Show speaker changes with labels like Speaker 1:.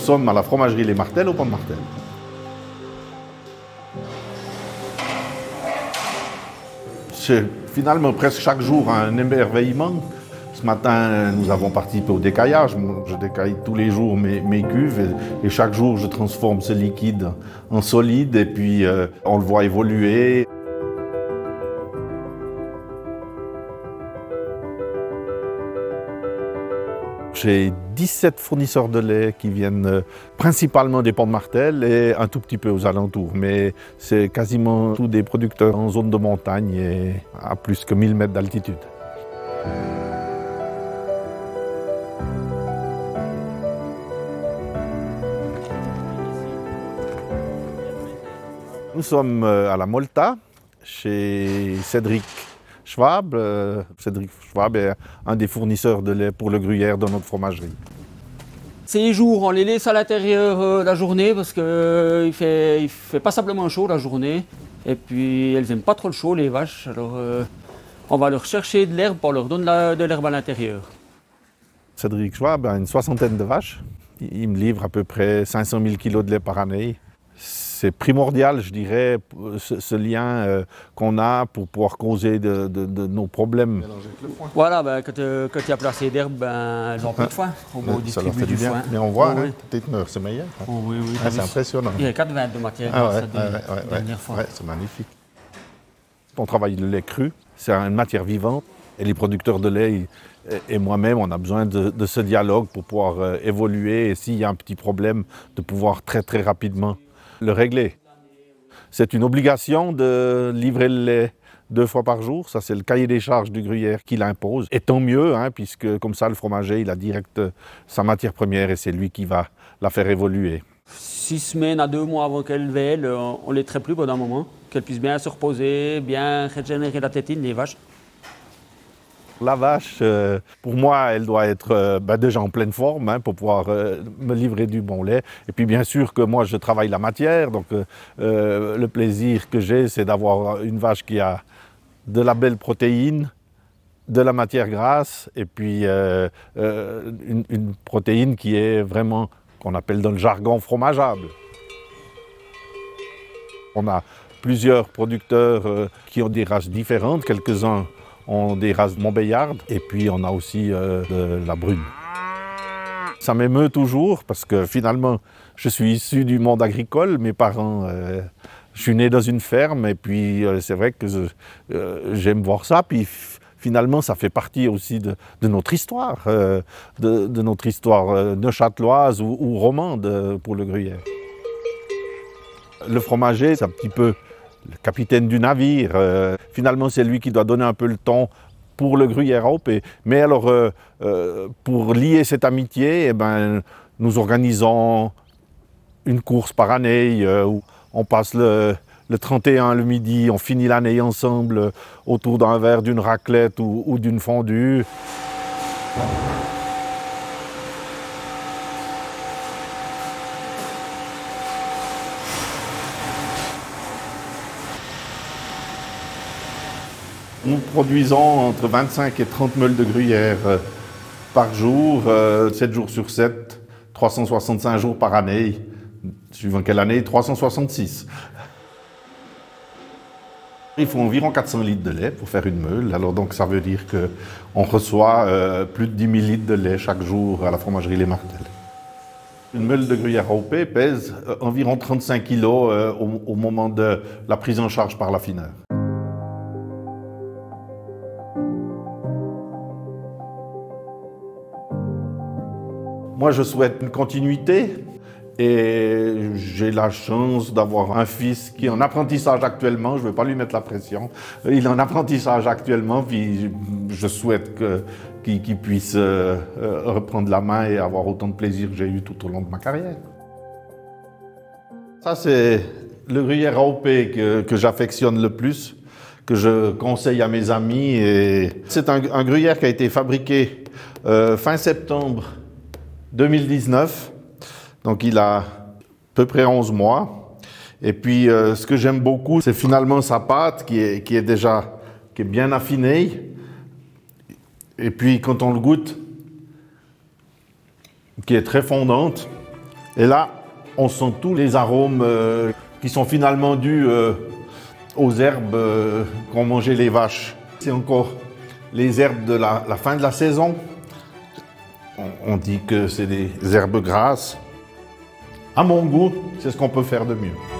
Speaker 1: sommes à la fromagerie Les Martels au Pont de Martel. C'est finalement presque chaque jour un émerveillement. Ce matin, nous avons participé au décaillage. Je décaille tous les jours mes, cuves et, chaque jour, je transforme ce liquide en solide et puis euh, on le voit évoluer. J'ai 17 fournisseurs de lait qui viennent euh, principalement des ponts de Martel et un tout petit peu aux alentours. Mais c'est quasiment tous des producteurs en zone de montagne et à plus que 1000 mètres d'altitude. Nous sommes euh, à la Molta, chez Cédric Schwab. Euh, Cédric Schwab est un des fournisseurs de lait pour le gruyère dans notre fromagerie.
Speaker 2: Ces jours, on les laisse à l'intérieur euh, la journée parce qu'il euh, ne fait, il fait pas simplement chaud la journée. Et puis elles n'aiment pas trop le chaud, les vaches. Alors on va leur chercher de l'herbe pour leur donner de l'herbe à l'intérieur.
Speaker 1: Cédric Schwab a une soixantaine de vaches. Il me livre à peu près 500 000 kg de lait par année c'est primordial, je dirais, ce, lien euh, qu'on a pour pouvoir causer de, nos problèmes.
Speaker 2: Voilà, ben, quand, euh, quand, il y a placé d'herbe, ben, elles ont plus de foin.
Speaker 1: On va distribuer du foin. Mais on voit, oh, hein, peut-être c'est meilleur. Hein.
Speaker 2: Oh, oui, oui,
Speaker 1: ah, c'est impressionnant.
Speaker 2: Il y a 4 vins de matière
Speaker 1: ah, ouais, ouais, c'est magnifique. On travaille le lait cru, c'est une matière vivante. Et les producteurs de lait et moi-même, on a besoin de, de, ce dialogue pour pouvoir euh, évoluer et s'il y a un petit problème, de pouvoir très très rapidement le régler. C'est une obligation de livrer le lait deux fois par jour. Ça, c'est le cahier des charges du gruyère qui l'impose. Et tant mieux, hein, puisque comme ça, le fromager, il a direct euh, sa matière première et c'est lui qui va la faire évoluer.
Speaker 2: Six semaines à deux mois avant qu'elle vèle, on les traite plus pendant un moment. Qu'elle puisse bien se reposer, bien régénérer la tétine, les vaches.
Speaker 1: La vache, euh, pour moi, elle doit être euh, bah, déjà en pleine forme hein, pour pouvoir euh, me livrer du bon lait. Et puis bien sûr que moi, je travaille la matière, donc le plaisir que j'ai, c'est d'avoir une vache qui a de la belle protéine, de la matière grasse, et puis une, une, protéine qui est vraiment, qu'on appelle dans le jargon, fromageable. On a plusieurs producteurs qui ont des races différentes, quelques-uns on des races Montbéliardes et puis on a aussi euh, de la brune. Ça m'émeut toujours parce que finalement, je suis issu du monde agricole. Mes parents, euh, je suis né dans une ferme et puis euh, c'est vrai que j'aime voir ça. Puis finalement, ça fait partie aussi de, notre histoire, de, notre histoire neuchâteloise ou, ou romande pour le gruyère. Le fromager, c'est un petit peu le capitaine du navire. Euh, finalement, c'est lui qui doit donner un peu le ton pour le gruyère OP. Mais alors, euh, euh, pour lier cette amitié, eh ben, nous organisons une course par année où on passe le, 31 le midi, on finit l'année ensemble autour d'un verre, d'une raclette ou d'une fondue. Nous produisons entre 25 et 30 meules de gruyère euh, par jour, 7 euh, jours sur 7, 365 jours par année. Suivant quelle année? 366. Il faut environ 400 litres de lait pour faire une meule. Alors donc ça veut dire qu'on reçoit euh, plus de 10 000 litres de lait chaque jour à la fromagerie Les Martels. Une meule de gruyère OP pèse environ 35 kg au, moment de la prise en charge par l'affineur. Moi, je souhaite une continuité et j'ai la chance d'avoir un fils qui est en apprentissage actuellement. Je ne vais pas lui mettre la pression. Il est en apprentissage actuellement, puis je souhaite qu'il puisse euh, reprendre la main et avoir autant de plaisir que j'ai eu tout au long de ma carrière. Ça, c'est le gruyère AOP que, que j'affectionne le plus, que je conseille à mes amis. C'est un, gruyère qui a été fabriqué euh, fin septembre 2019. Donc il a à peu près 11 mois. Et puis euh, ce que j'aime beaucoup, c'est finalement sa pâte qui est, déjà qui est bien affinée. Et puis quand on le goûte, qui est très fondante. Et là, on sent tous les arômes euh, qui sont finalement dus euh, aux herbes qu'ont mangé les vaches. C'est encore les herbes de la fin de la saison. On, dit que c'est des herbes grasses. À mon goût, c'est ce qu'on peut faire de mieux.